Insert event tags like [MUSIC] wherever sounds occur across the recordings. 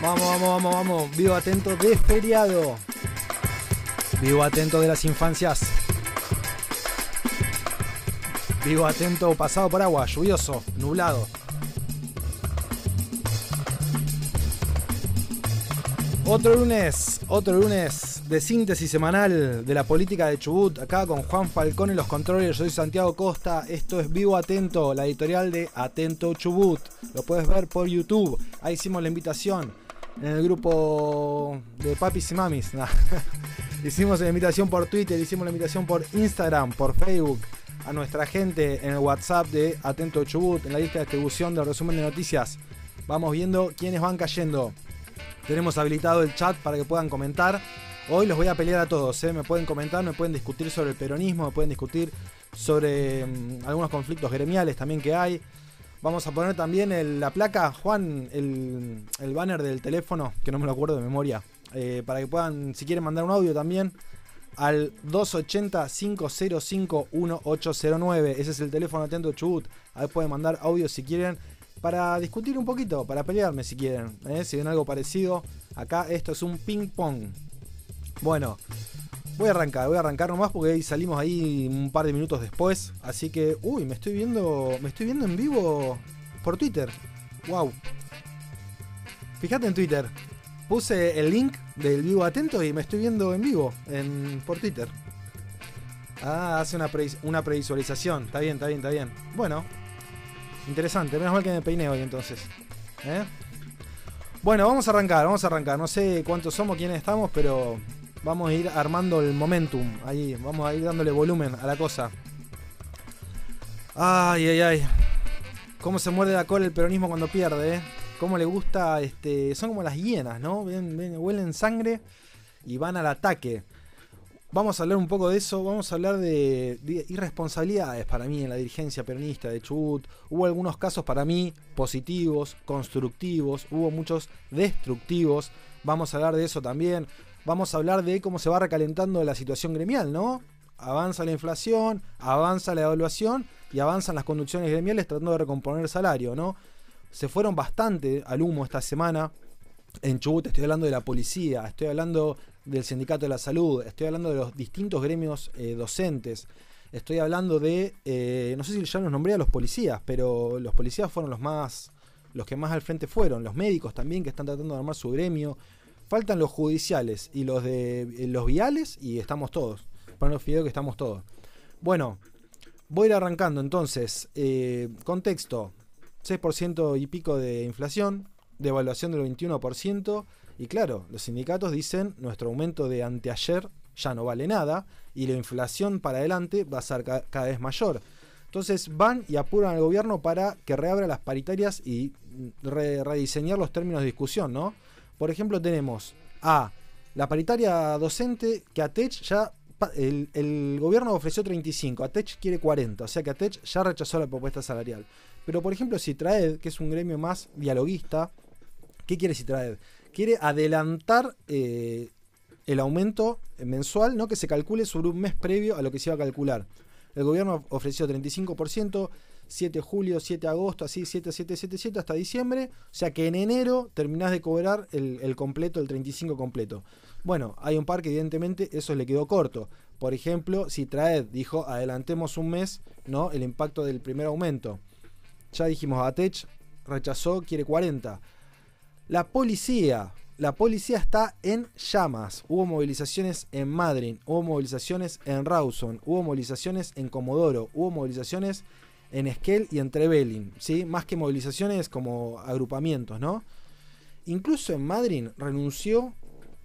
Vamos, vamos, vamos, vamos. Vivo atento de feriado. Vivo atento de las infancias. Vivo atento pasado por agua, lluvioso, nublado. Otro lunes, otro lunes de síntesis semanal de la política de Chubut, acá con Juan Falcón en los controles, yo soy Santiago Costa, esto es Vivo Atento, la editorial de Atento Chubut, lo puedes ver por YouTube, ahí hicimos la invitación en el grupo de papis y mamis, [LAUGHS] hicimos la invitación por Twitter, hicimos la invitación por Instagram, por Facebook, a nuestra gente en el WhatsApp de Atento Chubut, en la lista de distribución del resumen de noticias, vamos viendo quiénes van cayendo. Tenemos habilitado el chat para que puedan comentar. Hoy los voy a pelear a todos, ¿eh? me pueden comentar, me pueden discutir sobre el peronismo, me pueden discutir sobre mm, algunos conflictos gremiales también que hay. Vamos a poner también la placa, Juan, el, banner del teléfono, que no me lo acuerdo de memoria, eh, para que puedan, si quieren mandar un audio también, al 280-505-1809. Ese es el teléfono atento Chubut. Ahí pueden mandar audio si quieren para discutir un poquito, para pelearme si quieren. ¿eh? Si ven algo parecido, acá esto es un ping pong. Bueno, voy a arrancar, voy a arrancar nomás porque salimos ahí un par de minutos después. Así que, uy, me estoy viendo, me estoy viendo en vivo por Twitter. Wow. Fíjate en Twitter. Puse el link del vivo atento y me estoy viendo en vivo en, por Twitter. Ah, hace una, una previsualización. Está bien, está bien, está bien. Bueno, Interesante, menos mal que me peiné hoy entonces. ¿Eh? Bueno, vamos a arrancar, vamos a arrancar. No sé cuántos somos, quiénes estamos, pero vamos a ir armando el momentum. Ahí, vamos a ir dándole volumen a la cosa. Ay, ay, ay. Cómo se muerde la cola el peronismo cuando pierde, ¿eh? Cómo le gusta, este, son como las hienas, ¿no? huelen sangre y van al ataque. Vamos a hablar un poco de eso, vamos a hablar de, irresponsabilidades para mí en la dirigencia peronista de Chubut. Hubo algunos casos para mí positivos, constructivos, hubo muchos destructivos. Vamos a hablar de eso también. Vamos a hablar de cómo se va recalentando la situación gremial, ¿no? Avanza la inflación, avanza la evaluación y avanzan las conducciones gremiales tratando de recomponer el salario, ¿no? Se fueron bastante al humo esta semana. En Chubut estoy hablando de la policía, estoy hablando del Sindicato de la Salud, estoy hablando de los distintos gremios eh, docentes, estoy hablando de, eh, no sé si ya los nombré a los policías, pero los policías fueron los más, los que más al frente fueron, los médicos también que están tratando de armar su gremio, faltan los judiciales y los de eh, los viales y estamos todos, para los fideos que estamos todos. Bueno, voy a ir arrancando entonces, contexto, 6% y pico de inflación, devaluación del 21%, y claro, los sindicatos dicen nuestro aumento de anteayer ya no vale nada y la inflación para adelante va a ser cada vez mayor. Entonces van y apuran al gobierno para que reabra las paritarias y rediseñar los términos de discusión, ¿no? Por ejemplo, tenemos a la paritaria docente que ATECH ya el, gobierno ofreció 35, ATECH quiere 40, o sea que ATECH ya rechazó la propuesta salarial. Pero por ejemplo, Citraed, que es un gremio más dialoguista, ¿qué quiere Citraed? quiere adelantar eh, el aumento mensual, ¿no? Que se calcule sobre un mes previo a lo que se iba a calcular. El gobierno ofreció 35%, 7 de julio, 7 de agosto, así 7, 7, 7, 7 hasta diciembre. O sea que en enero terminás de cobrar el, completo, el 35 completo. Bueno, hay un par que evidentemente eso le quedó corto. Por ejemplo, si Traed dijo adelantemos un mes, ¿no? El impacto del primer aumento. Ya dijimos, Atech rechazó, quiere 40. La policía, la policía está en llamas. Hubo movilizaciones en Madrid, hubo movilizaciones en Rawson, hubo movilizaciones en Comodoro, hubo movilizaciones en Esquel y en Trevelin, ¿sí? Más que movilizaciones como agrupamientos, ¿no? Incluso en Madrid renunció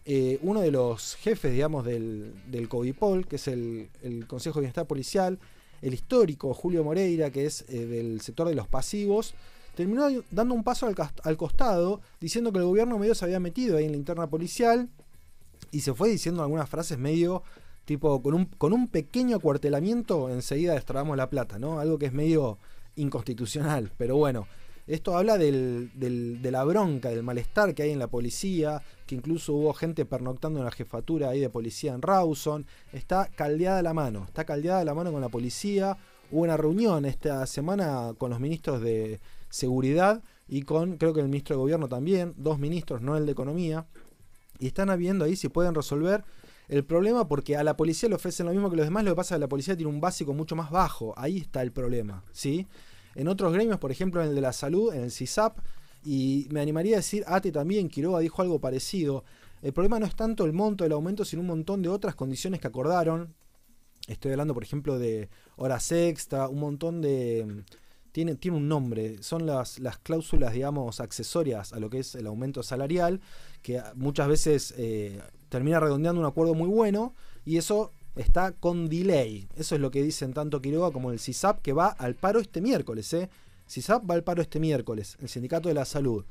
eh, uno de los jefes, digamos, del, del COVIPOL, que es el, Consejo de Bienestar Policial, el histórico Julio Moreira, que es eh, del sector de los pasivos, terminó dando un paso al, costado, diciendo que el gobierno medio se había metido ahí en la interna policial y se fue diciendo algunas frases medio tipo con un, con un pequeño acuartelamiento enseguida destrabamos la plata, ¿no? Algo que es medio inconstitucional, pero bueno. Esto habla del, de la bronca, del malestar que hay en la policía, que incluso hubo gente pernoctando en la jefatura ahí de policía en Rawson. Está caldeada la mano, está caldeada la mano con la policía. Hubo una reunión esta semana con los ministros de, seguridad y con, creo que el ministro de Gobierno también, dos ministros, no el de Economía, y están viendo ahí si pueden resolver el problema porque a la policía le ofrecen lo mismo que los demás, lo que pasa es que la policía tiene un básico mucho más bajo, ahí está el problema, ¿sí? En otros gremios, por ejemplo en el de la salud, en el CISAP, y me animaría a decir, ATE también, Quiroga dijo algo parecido, el problema no es tanto el monto del aumento, sino un montón de otras condiciones que acordaron. Estoy hablando, por ejemplo, de horas extra, un montón de... Tiene, tiene un nombre, son las, las cláusulas, digamos, accesorias a lo que es el aumento salarial, que muchas veces eh, termina redondeando un acuerdo muy bueno, y eso está con delay. Eso es lo que dicen tanto Quiroga como el CISAP, que va al paro este miércoles. ¿eh? CISAP va al paro este miércoles, el Sindicato de la Salud.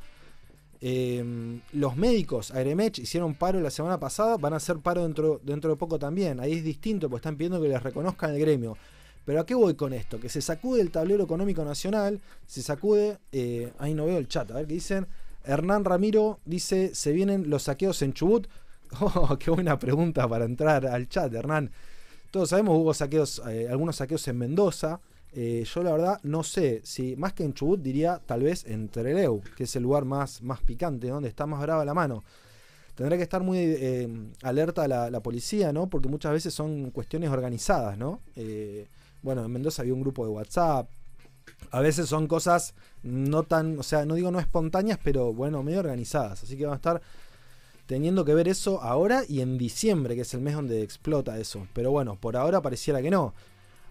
Em, los médicos, Aeremech, hicieron paro la semana pasada, van a hacer paro dentro, dentro de poco también. Ahí es distinto, porque están pidiendo que les reconozcan el gremio. Pero ¿a qué voy con esto? Que se sacude el tablero económico nacional, se sacude, eh, ahí no veo el chat, a ver qué dicen. Hernán Ramiro dice, se vienen los saqueos en Chubut. [LAUGHS] Oh, qué buena pregunta para entrar al chat, Hernán. Todos sabemos, hubo saqueos, eh, algunos saqueos en Mendoza. Eh, yo la verdad no sé si más que en Chubut diría tal vez en Tereleu, que es el lugar más, más picante, donde está más brava la mano. Tendrá que estar muy eh, alerta la, la, policía, ¿no? Porque muchas veces son cuestiones organizadas, ¿no? Bueno, en Mendoza había un grupo de WhatsApp. A veces son cosas no tan, o sea, no digo no espontáneas, pero bueno, medio organizadas. Así que van a estar teniendo que ver eso ahora y en diciembre, que es el mes donde explota eso. Pero bueno, por ahora pareciera que no.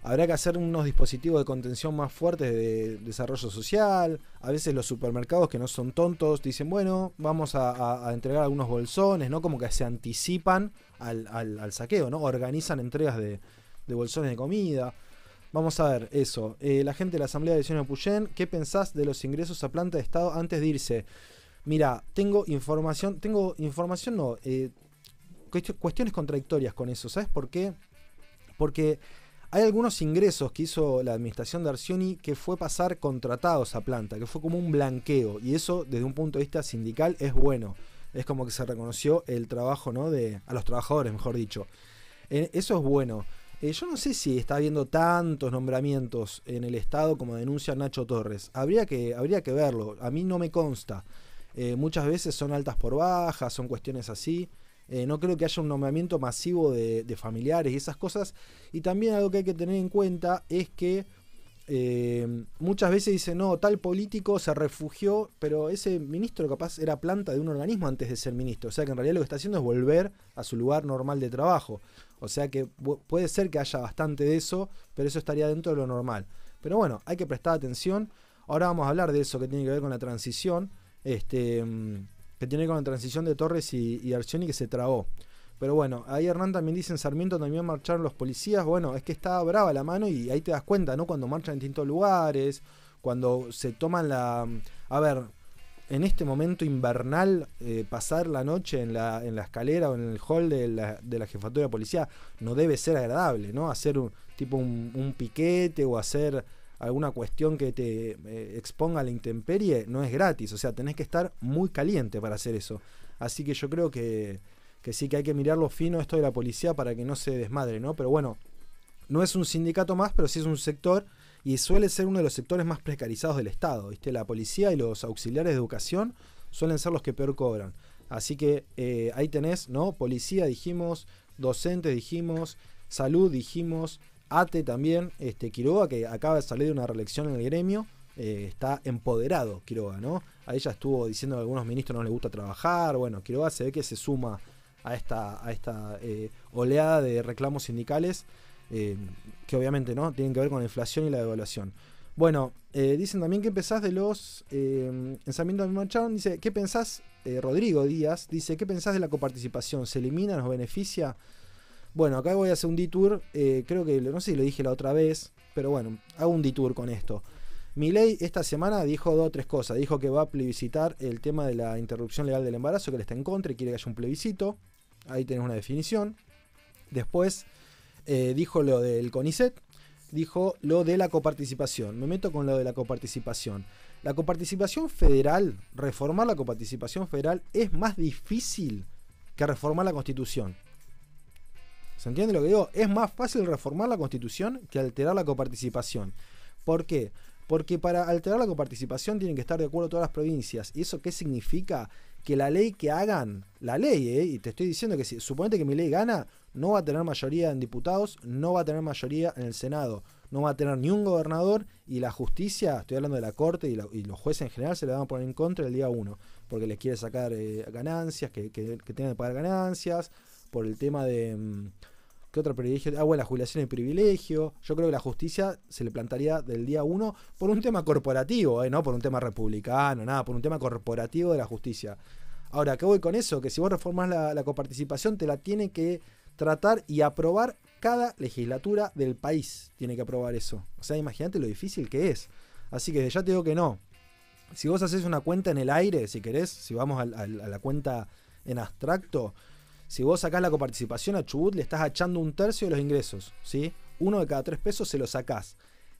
Habrá que hacer unos dispositivos de contención más fuertes de desarrollo social. A veces los supermercados que no son tontos dicen, bueno, vamos a, entregar algunos bolsones, ¿no? Como que se anticipan al, saqueo, ¿no? Organizan entregas de, bolsones de comida. Vamos a ver eso. Eh, la gente de la Asamblea de Edición de Puyén, ¿qué pensás de los ingresos a planta de Estado antes de irse? Mira, tengo información, tengo información, no, eh, cuestiones contradictorias con eso. ¿Sabes por qué? Porque hay algunos ingresos que hizo la administración de Arcioni que fue pasar contratados a planta, que fue como un blanqueo. Y eso, desde un punto de vista sindical, es bueno. Es como que se reconoció el trabajo, ¿no? De, a los trabajadores, mejor dicho. Eh, eso es bueno. Eh, yo no sé si está habiendo tantos nombramientos en el Estado como denuncia Nacho Torres. Habría que, habría que verlo. A mí no me consta. Eh, muchas veces son altas por bajas, son cuestiones así. Eh, no creo que haya un nombramiento masivo de, familiares y esas cosas. Y también algo que hay que tener en cuenta es que eh, muchas veces dicen, no, tal político se refugió, pero ese ministro capaz era planta de un organismo antes de ser ministro. O sea que en realidad lo que está haciendo es volver a su lugar normal de trabajo. O sea que puede ser que haya bastante de eso, pero eso estaría dentro de lo normal. Pero bueno, hay que prestar atención. Ahora vamos a hablar de eso que tiene que ver con la transición. Este mm, que tiene con la transición de Torres y, y Arcioni que se trabó. Pero bueno, ahí Hernán también dice en Sarmiento también marcharon los policías. Bueno, es que está brava la mano y ahí te das cuenta, ¿no? Cuando marchan en distintos lugares, cuando se toman la... A ver, en este momento invernal, eh, pasar la noche en la, en la escalera o en el hall de la, de la jefatura de policía no debe ser agradable, ¿no? Hacer un tipo un, un piquete o hacer alguna cuestión que te eh, exponga a la intemperie, no es gratis. O sea, tenés que estar muy caliente para hacer eso. Así que yo creo que, que sí que hay que mirarlo fino esto de la policía para que no se desmadre, ¿no? Pero bueno, no es un sindicato más, pero sí es un sector y suele ser uno de los sectores más precarizados del Estado. ¿viste? La policía y los auxiliares de educación suelen ser los que peor cobran. Así que eh, ahí tenés, ¿no? Policía dijimos, docentes dijimos, salud dijimos, Ate también, este, Quiroga, que acaba de salir de una reelección en el gremio, eh, está empoderado Quiroga, ¿no? A ella estuvo diciendo que a algunos ministros no les gusta trabajar, bueno, Quiroga se ve que se suma a esta, a esta eh, oleada de reclamos sindicales, eh, que obviamente no tienen que ver con la inflación y la devaluación. Bueno, dicen también que pensás de los ensamientos de marcharon, dice, ¿qué pensás, Rodrigo Díaz, dice, ¿qué pensás de la coparticipación? ¿Se elimina, nos beneficia? Bueno, acá voy a hacer un detour. Eh, creo que, no sé si lo dije la otra vez, pero bueno, hago un detour con esto. Milei esta semana dijo dos o tres cosas. Dijo que va a plebiscitar el tema de la interrupción legal del embarazo, que él está en contra y quiere que haya un plebiscito. Ahí tenés una definición. Después eh, dijo lo del CONICET, dijo lo de la coparticipación. Me meto con lo de la coparticipación. La coparticipación federal, reformar la coparticipación federal es más difícil que reformar la constitución. ¿Se entiende lo que digo? Es más fácil reformar la constitución que alterar la coparticipación. ¿Por qué? Porque para alterar la coparticipación tienen que estar de acuerdo todas las provincias. ¿Y eso qué significa? Que la ley que hagan, la ley, ¿eh? y te estoy diciendo que si suponete que mi ley gana, no va a tener mayoría en diputados, no va a tener mayoría en el Senado, no va a tener ni un gobernador y la justicia, estoy hablando de la corte y, los jueces en general, se le van a poner en contra el día uno, porque les quiere sacar eh, ganancias, que, tengan que pagar ganancias, por el tema de... Mm, ¿Qué otro privilegio? Ah, bueno, la jubilación y privilegio. Yo creo que la justicia se le plantaría del día uno por un tema corporativo, ¿eh? no por un tema republicano, nada, por un tema corporativo de la justicia. Ahora, ¿qué voy con eso? Que si vos reformás la coparticipación, te la tiene que tratar y aprobar cada legislatura del país. Tiene que aprobar eso. O sea, imagínate lo difícil que es. Así que ya te digo que no. Si vos haces una cuenta en el aire, si querés, si vamos a la cuenta en abstracto, si vos sacás la coparticipación a Chubut, le estás echando un tercio de los ingresos, ¿sí? Uno de cada tres pesos se lo sacás.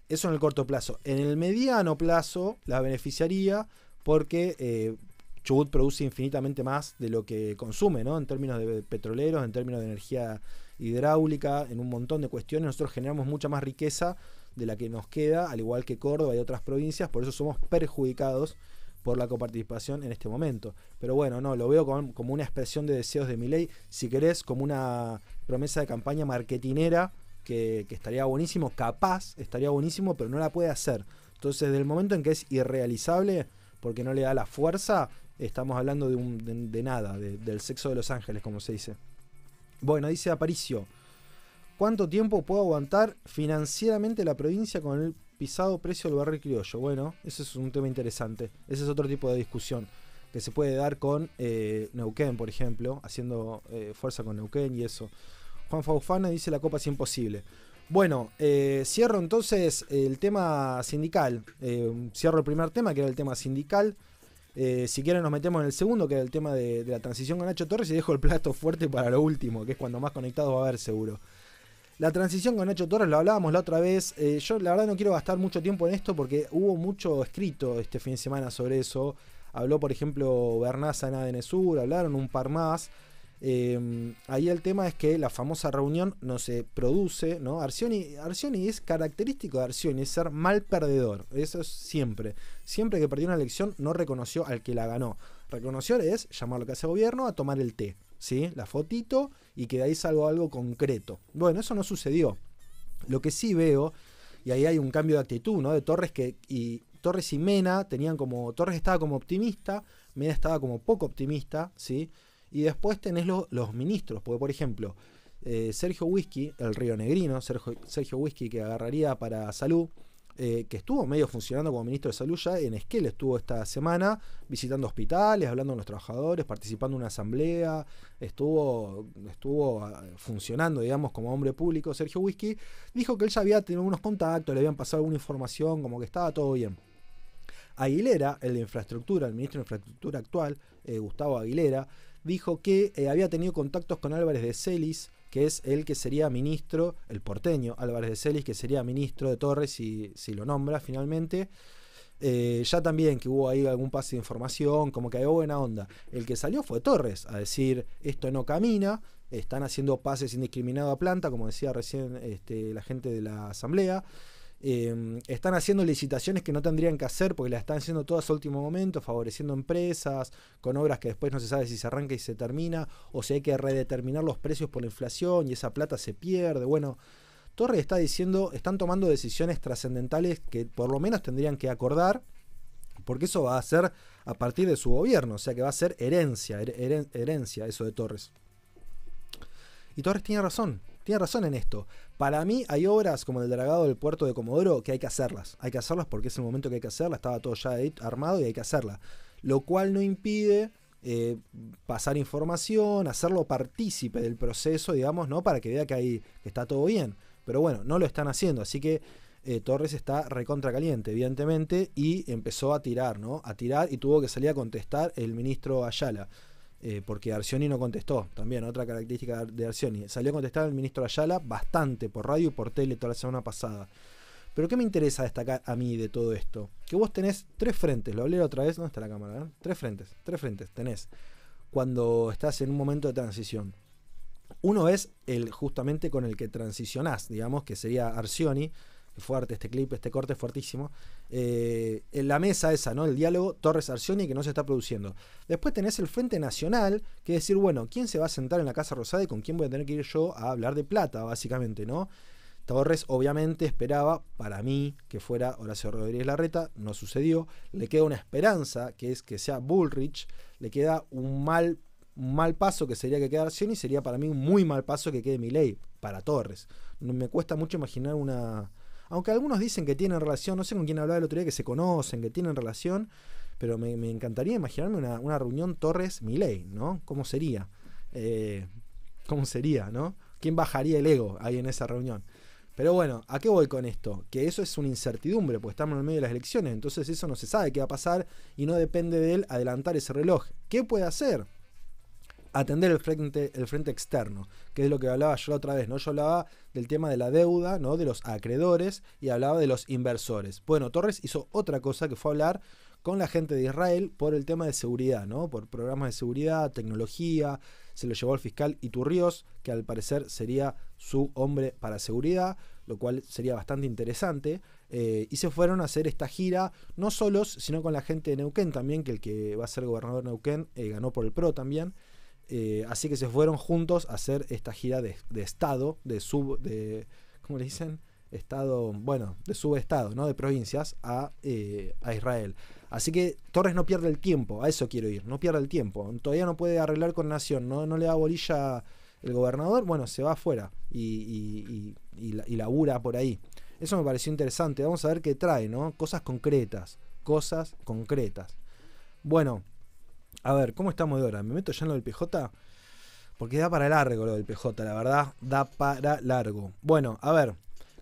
Eso en el corto plazo. En el mediano plazo la beneficiaría porque eh, Chubut produce infinitamente más de lo que consume, ¿no? En términos de petroleros, en términos de energía hidráulica, en un montón de cuestiones. Nosotros generamos mucha más riqueza de la que nos queda, al igual que Córdoba y otras provincias, por eso somos perjudicados por la coparticipación en este momento. Pero bueno, no, lo veo como, una expresión de deseos de mi ley, si querés, como una promesa de campaña marketinera que, estaría buenísimo, capaz, estaría buenísimo, pero no la puede hacer. Entonces, del momento en que es irrealizable, porque no le da la fuerza, estamos hablando de, un, de, nada, del sexo de los ángeles, como se dice. Bueno, dice Aparicio, ¿cuánto tiempo puedo aguantar financieramente la provincia con el pisado precio del barril criollo. Bueno, ese es un tema interesante. Ese es otro tipo de discusión que se puede dar con eh, Neuquén, por ejemplo, haciendo eh, fuerza con Neuquén y eso. Juan Faufana dice la copa es imposible. Bueno, eh, cierro entonces el tema sindical. cierro el primer tema, que era el tema sindical. si quieren nos metemos en el segundo, que era el tema de, de, la transición con Nacho Torres, y dejo el plato fuerte para lo último, que es cuando más conectados va a haber seguro. La transición con Nacho Torres, lo hablábamos la otra vez. Eh, yo la verdad no quiero gastar mucho tiempo en esto porque hubo mucho escrito este fin de semana sobre eso. Habló, por ejemplo, Bernaza en ADN hablaron un par más. Em, ahí el tema es que la famosa reunión no se produce, ¿no? Arcioni, Arcioni es característico de Arcioni, es ser mal perdedor. Eso es siempre. Siempre que perdió una elección no reconoció al que la ganó. Reconoció es llamar a lo que hace gobierno a tomar el té. ¿Sí? La fotito y que de ahí algo concreto. Bueno, eso no sucedió. Lo que sí veo, y ahí hay un cambio de actitud, ¿no? De Torres que y Torres y Mena tenían como Torres estaba como optimista, Mena estaba como poco optimista, ¿sí? Y después tenés los ministros, porque por ejemplo, eh, Sergio Whisky, el río negrino, Sergio, Sergio Whisky que agarraría para salud, eh, que estuvo medio funcionando como ministro de salud ya en Esquel, estuvo esta semana visitando hospitales, hablando con los trabajadores, participando en una asamblea, estuvo, estuvo ah, funcionando, digamos, como hombre público. Sergio Whisky dijo que él ya había tenido unos contactos, le habían pasado alguna información, como que estaba todo bien. Aguilera, el de infraestructura, el ministro de infraestructura actual, eh, Gustavo Aguilera, dijo que eh, había tenido contactos con Álvarez de Celis, que es el que sería ministro, el porteño Álvarez de Celis, que sería ministro de Torres si, si lo nombra finalmente. Eh, ya también que hubo ahí algún pase de información, como que había buena onda. El que salió fue Torres a decir esto no camina, están haciendo pases indiscriminados a planta, como decía recién este, la gente de la asamblea. Em, están haciendo licitaciones que no tendrían que hacer porque las están haciendo todas a último momento, favoreciendo empresas, con obras que después no se sabe si se arranca y se termina, o si hay que redeterminar los precios por la inflación y esa plata se pierde. Bueno, Torres está diciendo, están tomando decisiones trascendentales que por lo menos tendrían que acordar, porque eso va a ser a partir de su gobierno, o sea que va a ser herencia, herencia eso de Torres. Y Torres tiene razón, tiene razón en esto. Para mí hay obras como el dragado del puerto de Comodoro que hay que hacerlas. Hay que hacerlas porque es el momento que hay que hacerlas. Estaba todo ya armado y hay que hacerla. Lo cual no impide eh, pasar información, hacerlo partícipe del proceso, digamos, ¿no? Para que vea que, ahí, está todo bien. Pero bueno, no lo están haciendo. Así que eh, Torres está recontra caliente, evidentemente, y empezó a tirar, ¿no? A tirar y tuvo que salir a contestar el ministro Ayala. Eh, porque Arcioni no contestó, también otra característica de Arcioni. Salió a contestar el ministro Ayala bastante por radio y por tele toda la semana pasada. Pero ¿qué me interesa destacar a mí de todo esto? Que vos tenés tres frentes, lo hablé otra vez, ¿dónde está la cámara? Tres frentes, tres frentes tenés cuando estás en un momento de transición. Uno es el justamente con el que transicionás, digamos, que sería Arcioni, fuerte este clip, este corte fuertísimo. Eh, en la mesa esa, ¿no? El diálogo Torres-Arcioni que no se está produciendo. Después tenés el Frente Nacional, que decir, bueno, ¿quién se va a sentar en la Casa Rosada y con quién voy a tener que ir yo a hablar de plata, básicamente, ¿no? Torres obviamente esperaba, para mí, que fuera Horacio Rodríguez Larreta, no sucedió. Le queda una esperanza, que es que sea Bullrich. Le queda un mal, mal paso que sería que quede Arcioni, sería para mí un muy mal paso que quede Milei para Torres. Me cuesta mucho imaginar una, aunque algunos dicen que tienen relación, no sé con quién hablaba el otro día, que se conocen, que tienen relación, pero me, encantaría imaginarme una, reunión Torres-Miley, ¿no? ¿Cómo sería? Eh, ¿Cómo sería, no? ¿Quién bajaría el ego ahí en esa reunión? Pero bueno, ¿a qué voy con esto? Que eso es una incertidumbre, porque estamos en el medio de las elecciones, entonces eso no se sabe qué va a pasar y no depende de él adelantar ese reloj. ¿Qué puede hacer? Atender el frente, el frente externo, que es lo que hablaba yo la otra vez, ¿no? Yo hablaba del tema de la deuda, ¿no? De los acreedores y hablaba de los inversores. Bueno, Torres hizo otra cosa que fue hablar con la gente de Israel por el tema de seguridad, ¿no? Por programas de seguridad, tecnología, se lo llevó al fiscal Iturrios, que al parecer sería su hombre para seguridad, lo cual sería bastante interesante. Eh, y se fueron a hacer esta gira, no solos, sino con la gente de Neuquén también, que el que va a ser gobernador de Neuquén eh, ganó por el PRO también. Eh, así que se fueron juntos a hacer esta gira de, Estado, de sub, de, ¿cómo le dicen? Estado, bueno, de subestado, ¿no? De provincias a, eh, a Israel. Así que Torres no pierde el tiempo, a eso quiero ir, no pierde el tiempo. Todavía no puede arreglar con Nación, no, no le da bolilla el gobernador, bueno, se va afuera y, y, labura por ahí. Eso me pareció interesante. Vamos a ver qué trae, ¿no? Cosas concretas, cosas concretas. Bueno, a ver, ¿cómo estamos de hora? ¿Me meto ya en lo del PJ? Porque da para largo lo del PJ, la verdad, da para largo. Bueno, a ver,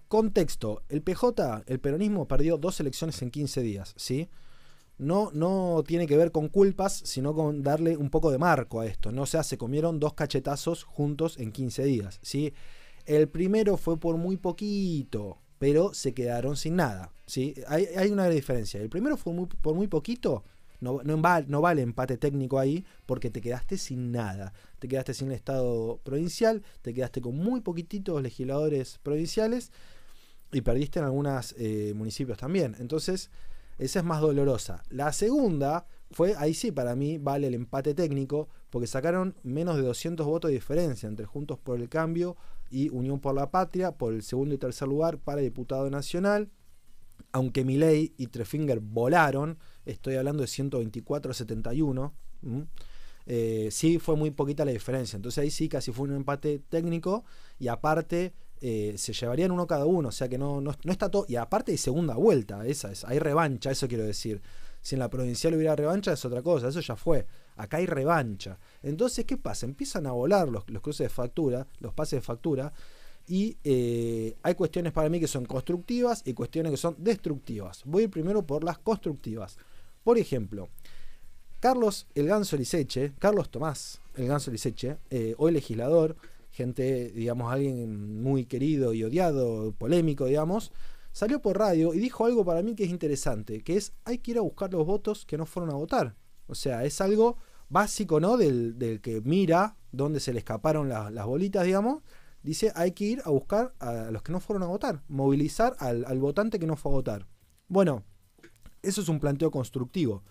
contexto. El PJ, el peronismo, perdió dos elecciones en 15 días, ¿sí? No, no tiene que ver con culpas, sino con darle un poco de marco a esto. ¿no? O sea, se comieron dos cachetazos juntos en 15 días, ¿sí? El primero fue por muy poquito, pero se quedaron sin nada, ¿sí? Hay, hay una diferencia. El primero fue por muy poquito, no, no, no, vale empate técnico ahí porque te quedaste sin nada. Te quedaste sin el Estado provincial, te quedaste con muy poquititos legisladores provinciales y perdiste en algunos eh, municipios también. Entonces, esa es más dolorosa. La segunda fue, ahí sí para mí vale el empate técnico, porque sacaron menos de 200 votos de diferencia entre Juntos por el Cambio y Unión por la Patria por el segundo y tercer lugar para diputado nacional. Aunque Milei y Trefinger volaron, estoy hablando de 124 a 71. Eh, sí fue muy poquita la diferencia. Entonces ahí sí casi fue un empate técnico y aparte eh, se llevarían uno cada uno. O sea que no, no, está todo. Y aparte hay segunda vuelta, esa es. Hay revancha, eso quiero decir. Si en la provincial hubiera revancha es otra cosa, eso ya fue. Acá hay revancha. Entonces, ¿qué pasa? Empiezan a volar los, los cruces de factura, los pases de factura. Y eh, hay cuestiones para mí que son constructivas y cuestiones que son destructivas. Voy primero por las constructivas. Por ejemplo, Carlos El Ganso Liceche, Carlos Tomás El Ganso Liceche, eh, hoy legislador, gente, digamos, alguien muy querido y odiado, polémico, digamos, salió por radio y dijo algo para mí que es interesante, que es hay que ir a buscar los votos que no fueron a votar. O sea, es algo básico, ¿no? Del, que mira dónde se le escaparon las bolitas, digamos. Dice, hay que ir a buscar a los que no fueron a votar, movilizar al, al votante que no fue a votar. Bueno, eso es un planteo constructivo.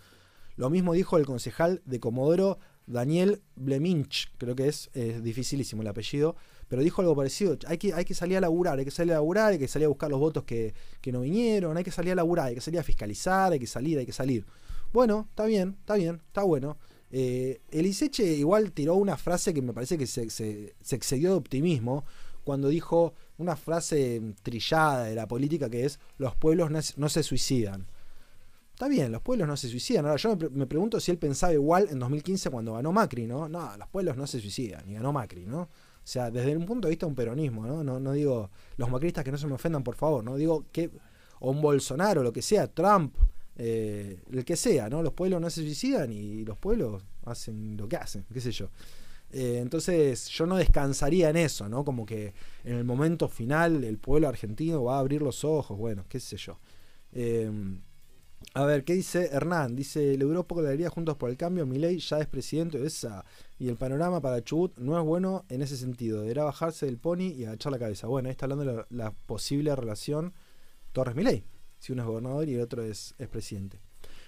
Lo mismo dijo el concejal de Comodoro, Daniel Bleminch, creo que es, dificilísimo el apellido, pero dijo algo parecido. Hay que, hay que salir a laburar, hay que salir a laburar, hay que salir a buscar los votos que, no vinieron, hay que salir a laburar, hay que salir a fiscalizar, hay que salir, hay que salir. Bueno, está bien, está bien, está bueno. Eh, el igual tiró una frase que me parece que se, se, excedió de optimismo cuando dijo una frase trillada de la política que es los pueblos no se suicidan. Está bien, los pueblos no se suicidan. Ahora yo me, pregunto si él pensaba igual en 2015 cuando ganó Macri, ¿no? No, los pueblos no se suicidan, y ganó Macri, ¿no? O sea, desde un punto de vista de un peronismo, ¿no? No, digo los macristas que no se me ofendan, por favor, ¿no? Digo que, o un Bolsonaro, lo que sea, Trump, eh, el que sea, ¿no? Los pueblos no se suicidan y los pueblos hacen lo que hacen, qué sé yo. Eh, entonces yo no descansaría en eso, ¿no? Como que en el momento final el pueblo argentino va a abrir los ojos, bueno, qué sé yo. Eh, a ver, ¿qué dice Hernán? Dice, poco la alegría Juntos por el Cambio, Milei ya es presidente de esa. Y el panorama para Chubut no es bueno en ese sentido. Deberá bajarse del pony y agachar la cabeza. Bueno, ahí está hablando de la, posible relación Torres Milei, si uno es gobernador y el otro es, es presidente.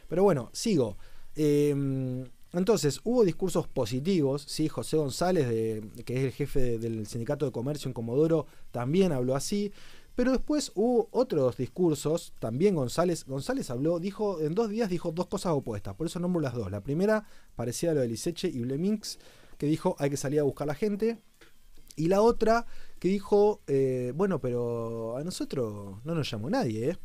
Pero bueno, sigo. Em, entonces, hubo discursos positivos, ¿sí? José González, de, que es el jefe del Sindicato de Comercio en Comodoro, también habló así. Pero después hubo otros discursos, también González, González habló, dijo, en dos días dijo dos cosas opuestas, por eso nombro las dos. La primera parecía lo de Liseche y Blemix, que dijo hay que salir a buscar a la gente. Y la otra que dijo, eh, bueno, pero a nosotros no nos llamó nadie, ¿eh?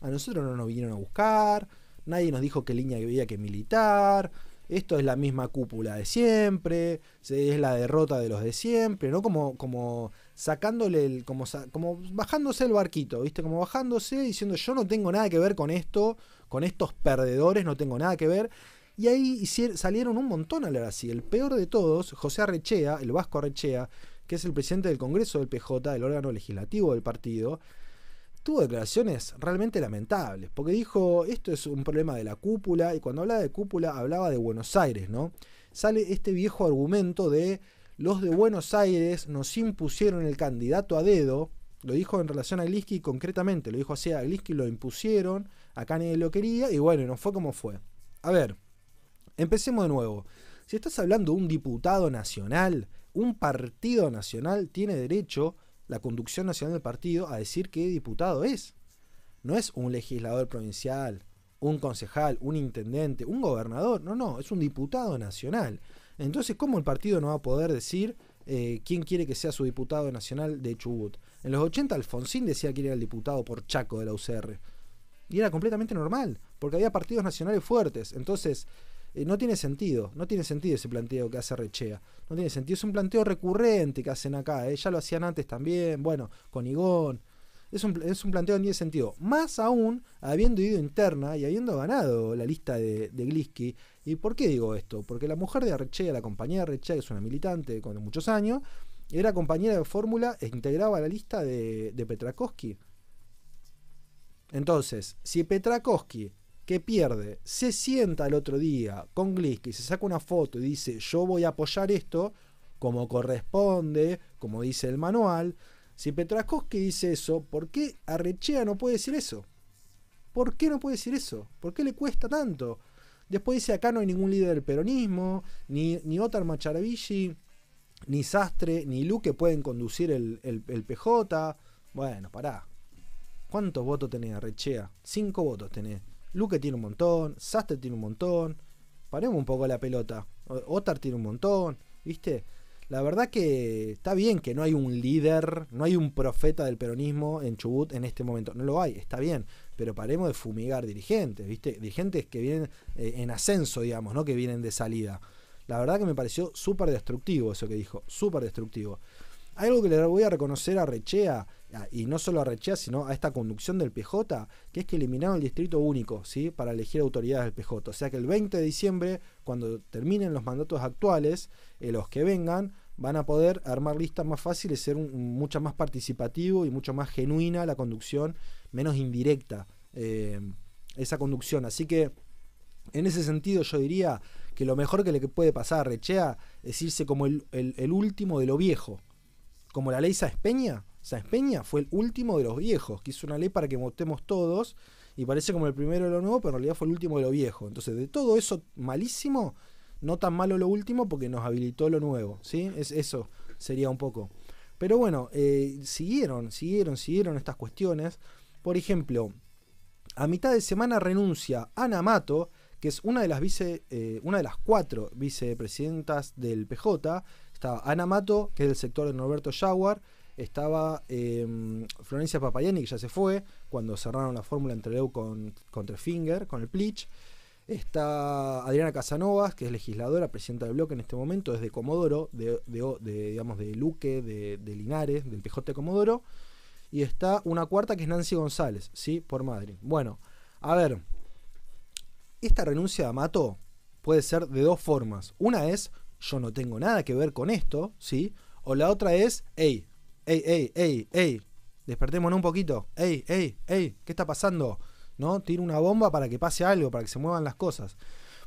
A nosotros no nos vinieron a buscar, nadie nos dijo qué línea había que militar, esto es la misma cúpula de siempre, es la derrota de los de siempre, ¿no? Como, como sacándole, el, como, como bajándose el barquito, ¿viste? Como bajándose diciendo yo no tengo nada que ver con esto, con estos perdedores, no tengo nada que ver. Y ahí salieron un montón a hablar así. El peor de todos, José Arrechea, el Vasco Arrechea, que es el presidente del Congreso del PJ, el órgano legislativo del partido, tuvo declaraciones realmente lamentables, porque dijo, esto es un problema de la cúpula, y cuando hablaba de cúpula hablaba de Buenos Aires, ¿no? Sale este viejo argumento de los de Buenos Aires nos impusieron el candidato a dedo, lo dijo en relación a Gliski concretamente, lo dijo así, a Gliski lo impusieron, acá nadie lo quería, y bueno, no fue como fue. A ver, empecemos de nuevo. Si estás hablando de un diputado nacional, un partido nacional tiene derecho la conducción nacional del partido a decir qué diputado es. No es un legislador provincial, un concejal, un intendente, un gobernador. No, no, es un diputado nacional. Entonces, ¿cómo el partido no va a poder decir eh, quién quiere que sea su diputado nacional de Chubut? En los 80 Alfonsín decía que era el diputado por Chaco de la UCR. Y era completamente normal, porque había partidos nacionales fuertes. Entonces, eh, no tiene sentido, no tiene sentido ese planteo que hace Rechea. No tiene sentido, es un planteo recurrente que hacen acá. ¿eh? Ya lo hacían antes también, bueno, con Igón. Es un, es un planteo que no tiene sentido. Más aún, habiendo ido interna y habiendo ganado la lista de, de Glisky. ¿Y por qué digo esto? Porque la mujer de Arrechea, la compañera de Arrechea, que es una militante con muchos años, era compañera de fórmula e integraba la lista de, de. Entonces, si Petrakowski que pierde, se sienta el otro día con Glisky, se saca una foto y dice yo voy a apoyar esto como corresponde, como dice el manual, si Petrakoski dice eso, ¿por qué Arrechea no puede decir eso? ¿Por qué no puede decir eso? ¿Por qué le cuesta tanto? Después dice acá no hay ningún líder del peronismo, ni, ni Otar Macharavilli, ni Sastre, ni Luque pueden conducir el, el PJ. Bueno, pará. ¿Cuántos votos tenés, Arrechea? Cinco votos tenés. Luque tiene un montón, Sastre tiene un montón. Paremos un poco la pelota. Otar tiene un montón, ¿viste? La verdad que está bien que no hay un líder, no hay un profeta del peronismo en Chubut en este momento. No lo hay, está bien. Pero paremos de fumigar dirigentes, ¿viste? Dirigentes que vienen eh, en ascenso, digamos, ¿no? Que vienen de salida. La verdad que me pareció súper destructivo eso que dijo, súper destructivo. Algo que le voy a reconocer a Rechea y no solo a Rechea, sino a esta conducción del PJ, que es que eliminaron el distrito único, ¿sí? Para elegir autoridades del PJ. O sea que el 20 de diciembre, cuando terminen los mandatos actuales, eh, los que vengan, van a poder armar listas más fáciles, ser mucho más participativo y mucho más genuina la conducción, menos indirecta eh, esa conducción. Así que, en ese sentido, yo diría que lo mejor que le puede pasar a Rechea es irse como el, el último de lo viejo, como la ley Sáenz Peña Sáenz Peña fue el último de los viejos, que hizo una ley para que votemos todos, y parece como el primero de lo nuevo, pero en realidad fue el último de lo viejo. Entonces, de todo eso malísimo, no tan malo lo último porque nos habilitó lo nuevo, ¿sí? Es, eso sería un poco. Pero bueno, eh, siguieron, siguieron, siguieron estas cuestiones. Por ejemplo, a mitad de semana renuncia Ana Mato, que es una de las vice, eh, una de las cuatro vicepresidentas del PJ. Estaba Ana Mato, que es del sector de Norberto Jaguar, estaba em, Florencia Papayani, que ya se fue, cuando cerraron la fórmula entre Leu con, con Finger, con el Plich. Está Adriana Casanovas, que es legisladora, presidenta del bloque en este momento, es de Comodoro, de, digamos, de Luque, de, Linares, del PJ de Comodoro. Y está una cuarta que es Nancy González, ¿sí? Por Madrid. Bueno, a ver, esta renuncia de Amato puede ser de dos formas. Una es, yo no tengo nada que ver con esto, ¿sí? O la otra es, hey, ey, ey, ey, ey, despertémonos un poquito, ey, ey, ey, ¿qué está pasando? ¿No? Tira una bomba para que pase algo, para que se muevan las cosas.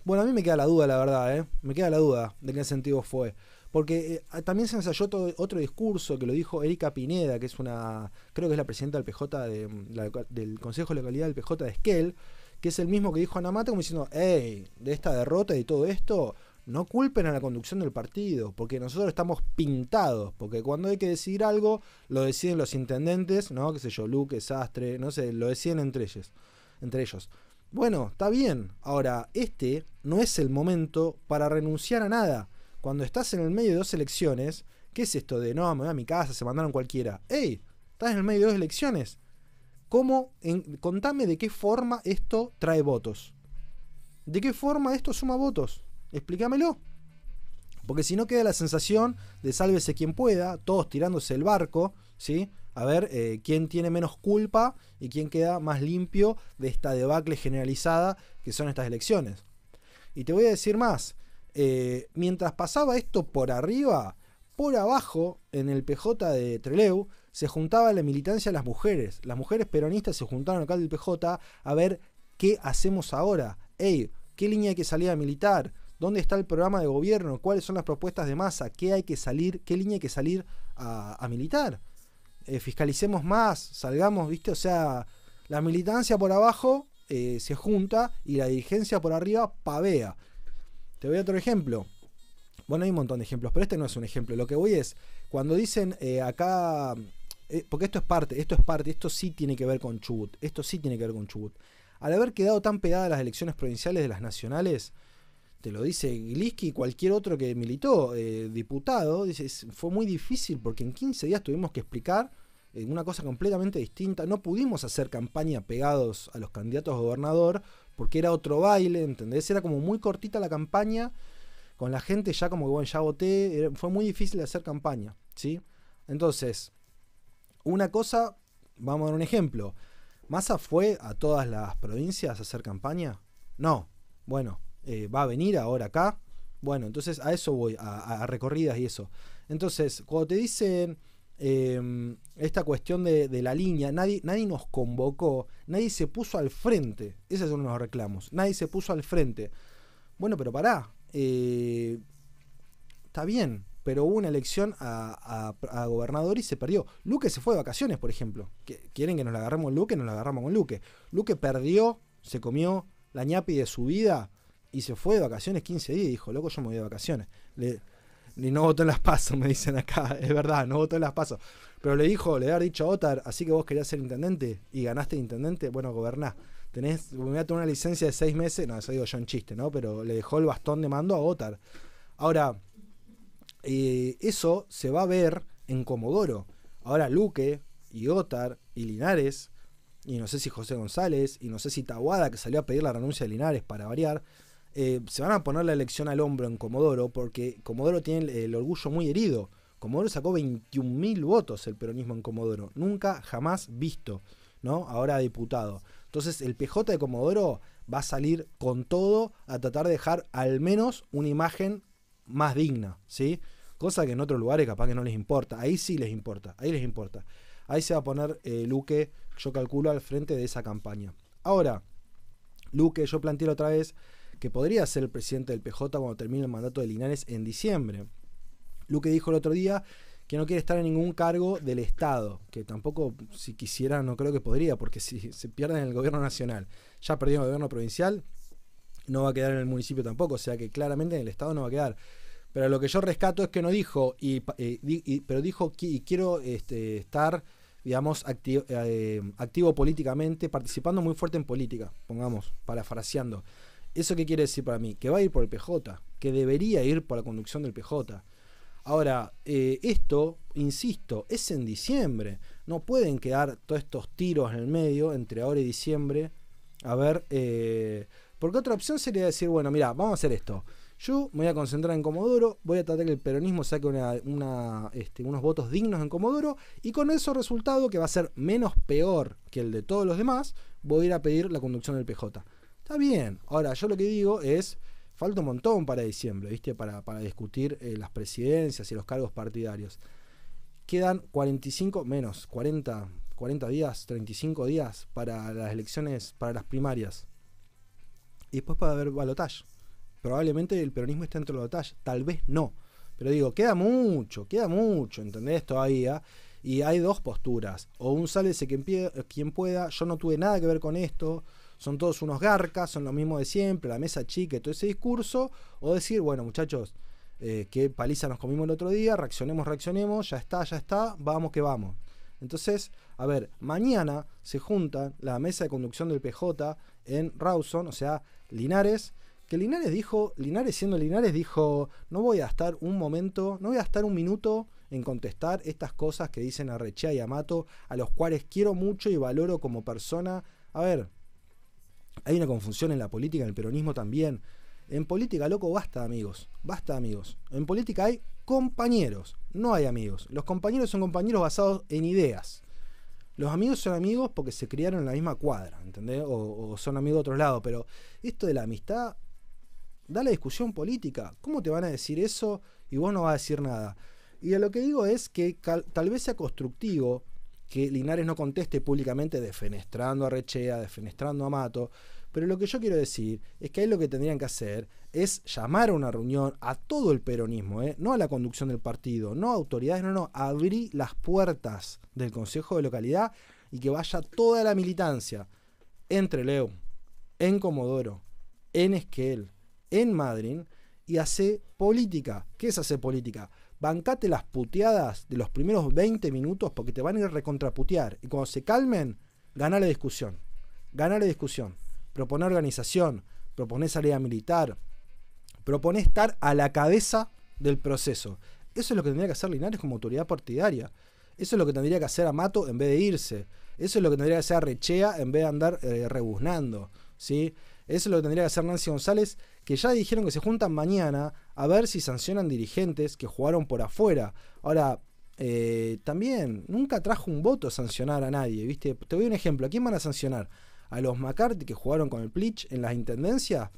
Bueno, a mí me queda la duda, la verdad, ¿eh? Me queda la duda de qué sentido fue. Porque eh, también se ensayó todo, otro discurso que lo dijo Erika Pineda, que es una, creo que es la presidenta del PJ, de, del Consejo de Localidad del PJ de Esquel, que es el mismo que dijo Anamata como diciendo, hey, de esta derrota y todo esto, no culpen a la conducción del partido, porque nosotros estamos pintados, porque cuando hay que decidir algo, lo deciden los intendentes, ¿no? Qué sé yo, Luque, Sastre, no sé, lo deciden entre ellos. Entre ellos. Bueno, está bien. Ahora, este no es el momento para renunciar a nada. Cuando estás en el medio de dos elecciones, ¿qué es esto de no, me voy a mi casa, se mandaron cualquiera? ¡Ey! Estás en el medio de dos elecciones. ¿Cómo? contame de qué forma esto trae votos. ¿De qué forma esto suma votos? Explícamelo. Porque si no queda la sensación de sálvese quien pueda, todos tirándose el barco, ¿sí? A ver eh, quién tiene menos culpa y quién queda más limpio de esta debacle generalizada que son estas elecciones. Y te voy a decir más. Eh, mientras pasaba esto por arriba, por abajo, en el PJ de Treleu, se juntaba la militancia de las mujeres. Las mujeres peronistas se juntaron acá del PJ a ver qué hacemos ahora. Ey, ¿qué línea hay que salir a militar? ¿Dónde está el programa de gobierno? ¿Cuáles son las propuestas de masa? ¿Qué hay que salir? ¿Qué línea hay que salir a, militar? Eh, fiscalicemos más, salgamos, ¿viste? O sea, la militancia por abajo eh, se junta y la dirigencia por arriba pavea. Te voy a otro ejemplo. Bueno, hay un montón de ejemplos, pero este no es un ejemplo. Lo que voy es, cuando dicen eh, acá, porque esto es parte, esto es parte, esto sí tiene que ver con Chubut, esto sí tiene que ver con Chubut. Al haber quedado tan pegadas las elecciones provinciales de las nacionales, te lo dice Gliski y cualquier otro que militó, eh, diputado, dice, fue muy difícil porque en 15 días tuvimos que explicar eh, una cosa completamente distinta. No pudimos hacer campaña pegados a los candidatos a gobernador porque era otro baile, ¿entendés? Era como muy cortita la campaña, con la gente ya como que, bueno, ya voté, fue muy difícil hacer campaña, ¿sí? Entonces, una cosa, vamos a dar un ejemplo. ¿Massa fue a todas las provincias a hacer campaña? No. Bueno, eh, va a venir ahora acá. Bueno, entonces a eso voy, a, recorridas y eso. Entonces, cuando te dicen em, esta cuestión de, la línea, nadie, nadie nos convocó, nadie se puso al frente. Esos son los reclamos. Nadie se puso al frente. Bueno, pero pará. Eh, está bien, pero hubo una elección a, gobernador y se perdió. Luque se fue de vacaciones, por ejemplo. ¿Quieren que nos la agarremos Luque? Nos la agarramos con Luque. Luque perdió, se comió la ñapi de su vida y se fue de vacaciones 15 días dijo, loco, yo me voy de vacaciones. Ni no votó en las pasos, [LAUGHS] me dicen acá. Es verdad, no votó en las pasos. Pero le dijo, le había dicho a Otar, así que vos querías ser intendente y ganaste intendente, bueno, gobernás. Tenés, me una licencia de seis meses, no, eso digo yo en chiste, ¿no? Pero le dejó el bastón de mando a Otar. Ahora, eso se va a ver en Comodoro. Ahora Luque y Otar y Linares, y no sé si José González, y no sé si Tahuada, que salió a pedir la renuncia de Linares para variar, eh, se van a poner la elección al hombro en Comodoro porque Comodoro tiene el, orgullo muy herido. Comodoro sacó 21.000 votos el peronismo en Comodoro. Nunca, jamás visto, ¿no? Ahora diputado. Entonces el PJ de Comodoro va a salir con todo a tratar de dejar al menos una imagen más digna, ¿sí? Cosa que en otros lugares capaz que no les importa. Ahí sí les importa, ahí les importa. Ahí se va a poner eh, Luque, yo calculo, al frente de esa campaña. Ahora, Luque, yo planteé otra vez que podría ser el presidente del PJ cuando termine el mandato de Linares en diciembre. Luque dijo el otro día que no quiere estar en ningún cargo del Estado, que tampoco si quisiera no creo que podría, porque si se pierde en el gobierno nacional, ya perdió el gobierno provincial, no va a quedar en el municipio tampoco, o sea que claramente en el Estado no va a quedar. Pero lo que yo rescato es que no dijo, y, eh, pero dijo que quiero este, estar, digamos, activo, eh, activo políticamente, participando muy fuerte en política, pongamos, parafraseando. ¿Eso qué quiere decir para mí? Que va a ir por el PJ, que debería ir por la conducción del PJ. Ahora, eh, esto, insisto, es en diciembre. No pueden quedar todos estos tiros en el medio entre ahora y diciembre. A ver, eh, porque otra opción sería decir, bueno, mira, vamos a hacer esto. Yo me voy a concentrar en Comodoro, voy a tratar que el peronismo saque este, unos votos dignos en Comodoro y con eso resultado, que va a ser menos peor que el de todos los demás, voy a ir a pedir la conducción del PJ. Está bien. Ahora, yo lo que digo es, falta un montón para diciembre, ¿viste? Para, discutir eh, las presidencias y los cargos partidarios. Quedan 45, menos, 40, 40 días, 35 días para las elecciones, para las primarias. Y después puede haber balotaje. Probablemente el peronismo esté dentro del balotaje, tal vez no. Pero digo, queda mucho, queda mucho, ¿entendés? Todavía. Y hay dos posturas. O un sálvese quien, quien pueda, yo no tuve nada que ver con esto, son todos unos garcas, son lo mismo de siempre, la mesa chica y todo ese discurso. O decir, bueno, muchachos, eh, qué paliza nos comimos el otro día, reaccionemos, reaccionemos, ya está, ya está, vamos que vamos. Entonces, a ver, mañana se junta la mesa de conducción del PJ en Rawson, o sea, Linares, que Linares dijo, Linares siendo Linares dijo, no voy a estar un momento, no voy a estar un minuto en contestar estas cosas que dicen Arrechea y Amato, a los cuales quiero mucho y valoro como persona. A ver, hay una confusión en la política, en el peronismo también. En política, loco, basta amigos, basta amigos. En política hay compañeros, no hay amigos. Los compañeros son compañeros basados en ideas. Los amigos son amigos porque se criaron en la misma cuadra, ¿entendés? O, son amigos de otro lado, pero esto de la amistad, da la discusión política. ¿Cómo te van a decir eso y vos no vas a decir nada? Y a lo que digo es que tal vez sea constructivo que Linares no conteste públicamente defenestrando a Rechea, defenestrando a Mato, pero lo que yo quiero decir es que ahí lo que tendrían que hacer es llamar a una reunión a todo el peronismo, ¿eh? no a la conducción del partido, no a autoridades, no, no, abrir las puertas del Consejo de Localidad y que vaya toda la militancia entre Leo, en Comodoro, en Esquel, en Madrid y hacer política. ¿Qué es hacer política? Bancate las puteadas de los primeros 20 minutos porque te van a ir a recontraputear. Y cuando se calmen, gana la discusión. Gana la discusión propone organización, propone salida militar, propone estar a la cabeza del proceso. Eso es lo que tendría que hacer Linares como autoridad partidaria. Eso es lo que tendría que hacer Amato en vez de irse. Eso es lo que tendría que hacer Rechea en vez de andar eh, rebuznando. ¿sí? Eso es lo que tendría que hacer Nancy González, que ya dijeron que se juntan mañana a ver si sancionan dirigentes que jugaron por afuera. Ahora, eh, también, nunca trajo un voto a sancionar a nadie, ¿viste? Te doy un ejemplo. ¿A quién van a sancionar? A los McCarthy que jugaron con el Plich en las intendencias,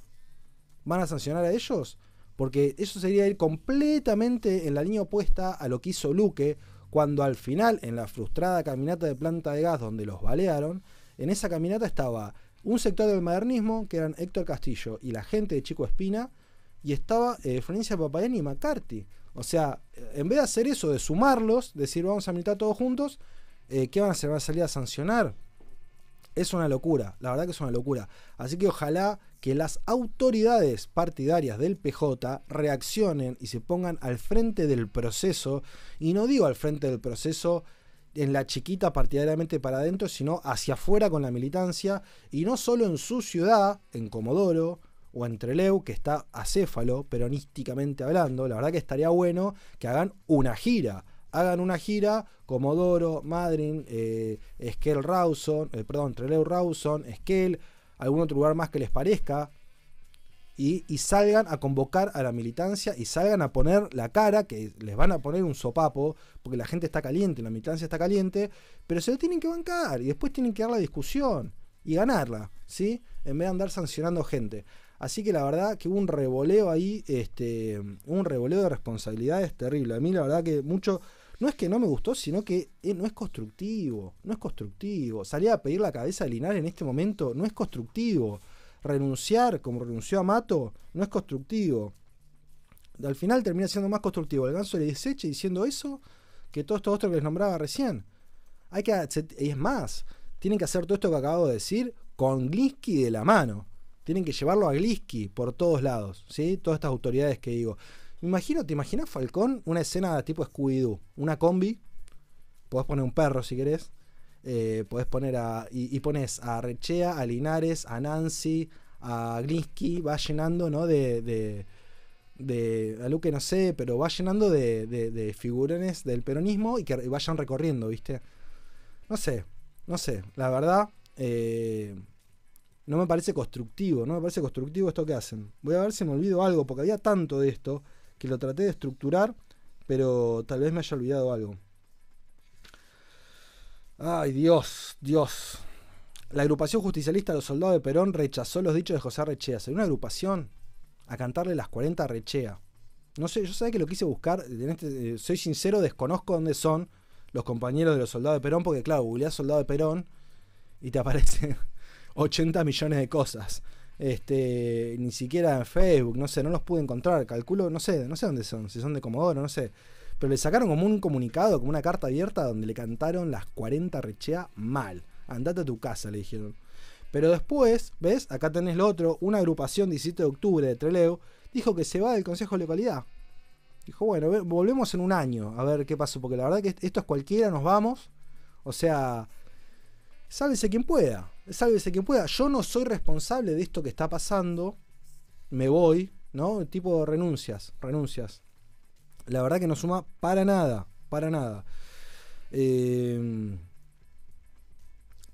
van a sancionar a ellos, porque eso sería ir completamente en la línea opuesta a lo que hizo Luque cuando al final, en la frustrada caminata de planta de gas donde los balearon, en esa caminata estaba un sector del modernismo, que eran Héctor Castillo y la gente de Chico Espina, y estaba eh, Florencia Papayán y McCarthy. O sea, en vez de hacer eso, de sumarlos, decir vamos a militar todos juntos, eh, ¿qué van a hacer? ¿Van a salir a sancionar? Es una locura, la verdad que es una locura. Así que ojalá que las autoridades partidarias del PJ reaccionen y se pongan al frente del proceso, y no digo al frente del proceso en la chiquita partidariamente para adentro, sino hacia afuera con la militancia, y no solo en su ciudad, en Comodoro, o en Treleu, que está acéfalo, peronísticamente hablando, la verdad que estaría bueno que hagan una gira hagan una gira, Comodoro, Madrid, eh, Esquel Rawson, eh, perdón, Treleu Rawson, Esquel, algún otro lugar más que les parezca, y, y, salgan a convocar a la militancia y salgan a poner la cara, que les van a poner un sopapo, porque la gente está caliente, la militancia está caliente, pero se lo tienen que bancar y después tienen que dar la discusión y ganarla, ¿sí? En vez de andar sancionando gente. Así que la verdad que hubo un revoleo ahí, este, un revoleo de responsabilidades terrible. A mí la verdad que mucho, no es que no me gustó, sino que eh, no es constructivo, no es constructivo. Salir a pedir la cabeza de Linares en este momento no es constructivo. Renunciar, como renunció a Mato, no es constructivo. Al final termina siendo más constructivo el ganso le deseche diciendo eso que todo esto otro que les nombraba recién. Hay que, y es más, tienen que hacer todo esto que acabo de decir con Glinsky de la mano. Tienen que llevarlo a Glinsky por todos lados, ¿sí? Todas estas autoridades que digo. Me imagino, ¿te imaginas Falcón? Una escena tipo Scooby-Doo. Una combi. Podés poner un perro si querés. Eh, podés poner a. Y, pones a Rechea, a Linares, a Nancy, a Glinsky. Va llenando, ¿no? De. de de a Luque no sé, pero va llenando de, de, figurones del peronismo y que vayan recorriendo, ¿viste? No sé, no sé, la verdad, eh, no me parece constructivo, no me parece constructivo esto que hacen. Voy a ver si me olvido algo, porque había tanto de esto que lo traté de estructurar, pero tal vez me haya olvidado algo. Ay, Dios, Dios. La agrupación justicialista de los soldados de Perón rechazó los dichos de José Rechea. Sería una agrupación a cantarle las 40 a Rechea. No sé, yo sé que lo quise buscar. Este, eh, soy sincero, desconozco dónde son los compañeros de los soldados de Perón, porque claro, googleás soldado de Perón y te aparece 80 [LAUGHS] millones de cosas. Este, ni siquiera en Facebook, no sé, no los pude encontrar. Calculo, no sé, no sé dónde son, si son de Comodoro, no sé. Pero le sacaron como un comunicado, como una carta abierta donde le cantaron las 40 rechea mal. Andate a tu casa, le dijeron. Pero después, ¿ves? Acá tenés lo otro, una agrupación 17 de octubre de Treleu dijo que se va del Consejo de Localidad. Dijo, bueno, volvemos en un año a ver qué pasó, porque la verdad que esto es cualquiera, nos vamos. O sea, sálvese quien pueda, sálvese quien pueda. Yo no soy responsable de esto que está pasando, me voy, ¿no? Tipo renuncias, renuncias. La verdad que no suma para nada, para nada. Eh,